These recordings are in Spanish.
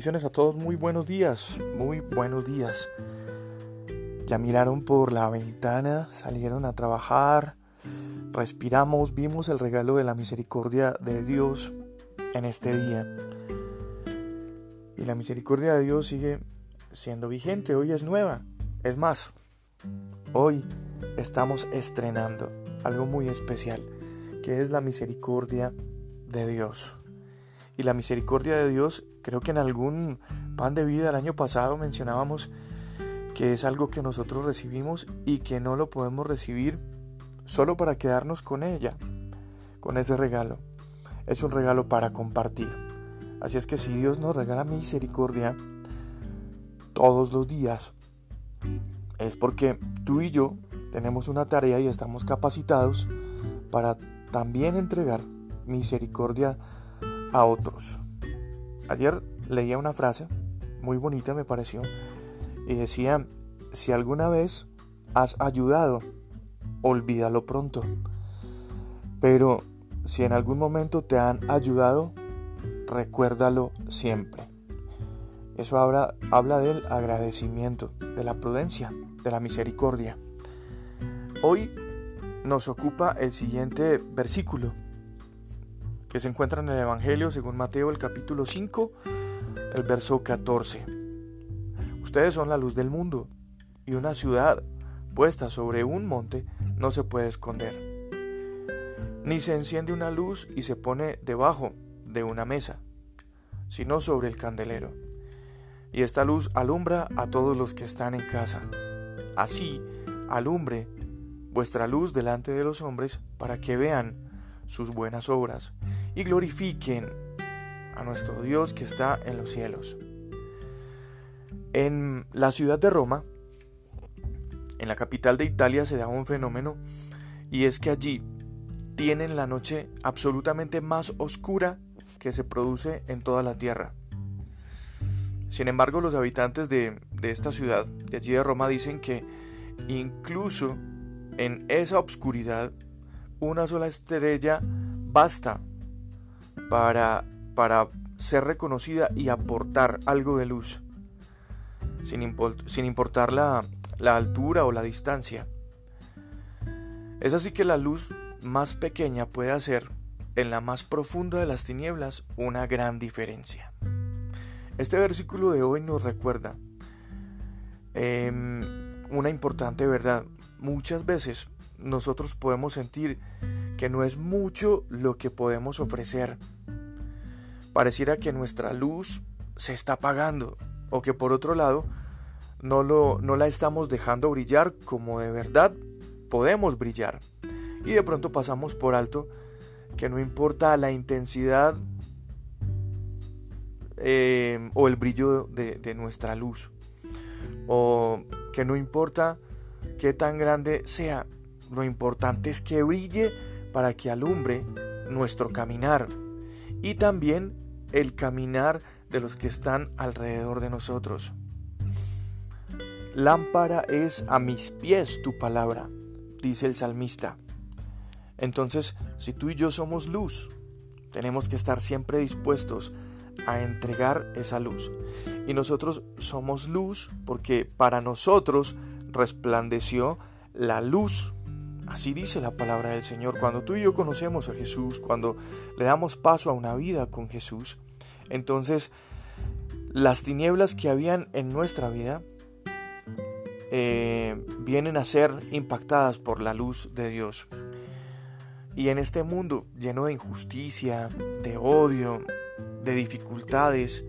A todos, muy buenos días, muy buenos días. Ya miraron por la ventana, salieron a trabajar, respiramos, vimos el regalo de la misericordia de Dios en este día. Y la misericordia de Dios sigue siendo vigente, hoy es nueva. Es más, hoy estamos estrenando algo muy especial, que es la misericordia de Dios. Y la misericordia de Dios, creo que en algún pan de vida el año pasado mencionábamos que es algo que nosotros recibimos y que no lo podemos recibir solo para quedarnos con ella, con ese regalo. Es un regalo para compartir. Así es que si Dios nos regala misericordia todos los días, es porque tú y yo tenemos una tarea y estamos capacitados para también entregar misericordia a otros. Ayer leía una frase muy bonita me pareció y decía, si alguna vez has ayudado, olvídalo pronto. Pero si en algún momento te han ayudado, recuérdalo siempre. Eso habla, habla del agradecimiento, de la prudencia, de la misericordia. Hoy nos ocupa el siguiente versículo, que se encuentra en el Evangelio según Mateo el capítulo 5, el verso 14. Ustedes son la luz del mundo y una ciudad puesta sobre un monte no se puede esconder. Ni se enciende una luz y se pone debajo de una mesa, sino sobre el candelero. Y esta luz alumbra a todos los que están en casa. Así alumbre vuestra luz delante de los hombres para que vean sus buenas obras y glorifiquen a nuestro Dios que está en los cielos. En la ciudad de Roma, en la capital de Italia, se da un fenómeno y es que allí tienen la noche absolutamente más oscura que se produce en toda la tierra. Sin embargo, los habitantes de, de esta ciudad, de allí de Roma, dicen que incluso en esa oscuridad, una sola estrella basta para, para ser reconocida y aportar algo de luz, sin, sin importar la, la altura o la distancia. Es así que la luz más pequeña puede hacer en la más profunda de las tinieblas una gran diferencia. Este versículo de hoy nos recuerda em, una importante verdad. Muchas veces nosotros podemos sentir que no es mucho lo que podemos ofrecer. Pareciera que nuestra luz se está apagando o que por otro lado no, lo, no la estamos dejando brillar como de verdad podemos brillar. Y de pronto pasamos por alto que no importa la intensidad eh, o el brillo de, de nuestra luz. O que no importa qué tan grande sea, lo importante es que brille para que alumbre nuestro caminar y también el caminar de los que están alrededor de nosotros. Lámpara es a mis pies tu palabra, dice el salmista. Entonces, si tú y yo somos luz, tenemos que estar siempre dispuestos a entregar esa luz. Y nosotros somos luz porque para nosotros resplandeció la luz Así dice la palabra del Señor. Cuando tú y yo conocemos a Jesús, cuando le damos paso a una vida con Jesús, entonces las tinieblas que habían en nuestra vida eh, vienen a ser impactadas por la luz de Dios. Y en este mundo lleno de injusticia, de odio, de dificultades,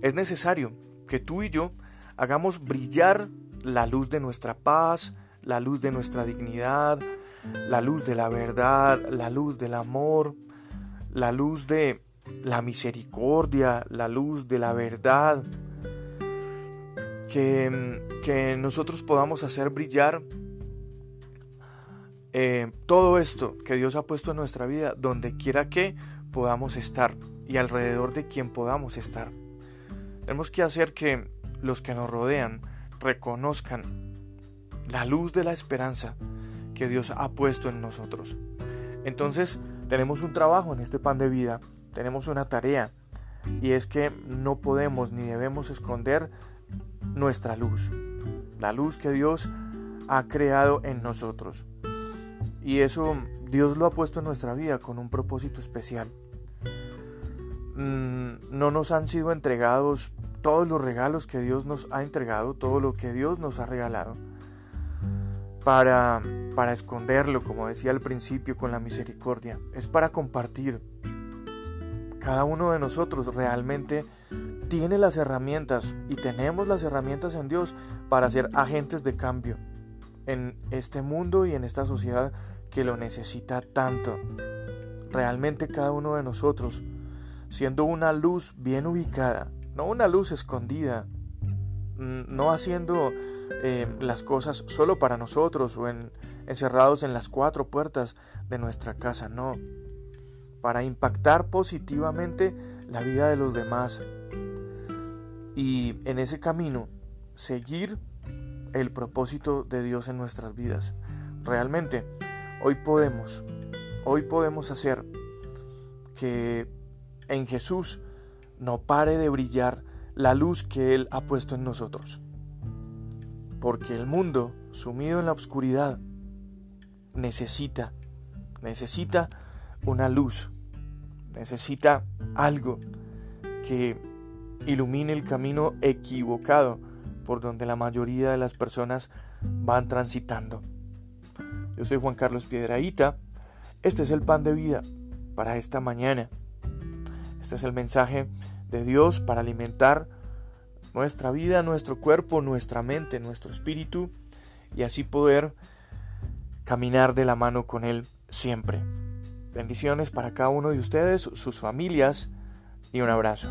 es necesario que tú y yo hagamos brillar la luz de nuestra paz, la luz de nuestra dignidad, la luz de la verdad, la luz del amor, la luz de la misericordia, la luz de la verdad. Que, que nosotros podamos hacer brillar eh, todo esto que Dios ha puesto en nuestra vida, donde quiera que podamos estar y alrededor de quien podamos estar. Tenemos que hacer que los que nos rodean reconozcan la luz de la esperanza que Dios ha puesto en nosotros. Entonces tenemos un trabajo en este pan de vida, tenemos una tarea y es que no podemos ni debemos esconder nuestra luz, la luz que Dios ha creado en nosotros. Y eso Dios lo ha puesto en nuestra vida con un propósito especial. Mm, no nos han sido entregados todos los regalos que Dios nos ha entregado, todo lo que Dios nos ha regalado, para, para esconderlo, como decía al principio, con la misericordia. Es para compartir. Cada uno de nosotros realmente tiene las herramientas y tenemos las herramientas en Dios para ser agentes de cambio en este mundo y en esta sociedad que lo necesita tanto. Realmente cada uno de nosotros, siendo una luz bien ubicada, no una luz escondida, no haciendo eh, las cosas solo para nosotros o encerrados en las cuatro puertas de nuestra casa, no, para impactar positivamente la vida de los demás y en ese camino seguir el propósito de Dios en nuestras vidas. Realmente, hoy podemos, hoy podemos hacer que en Jesús no pare de brillar la luz que Él ha puesto en nosotros. Porque el mundo, sumido en la oscuridad, necesita, necesita una luz, necesita algo que ilumine el camino equivocado por donde la mayoría de las personas van transitando. Yo soy Juan Carlos Piedraíta, este es el pan de vida para esta mañana. Este es el mensaje de Dios para alimentar nuestra vida, nuestro cuerpo, nuestra mente, nuestro espíritu y así poder caminar de la mano con Él siempre. Bendiciones para cada uno de ustedes, sus familias y un abrazo.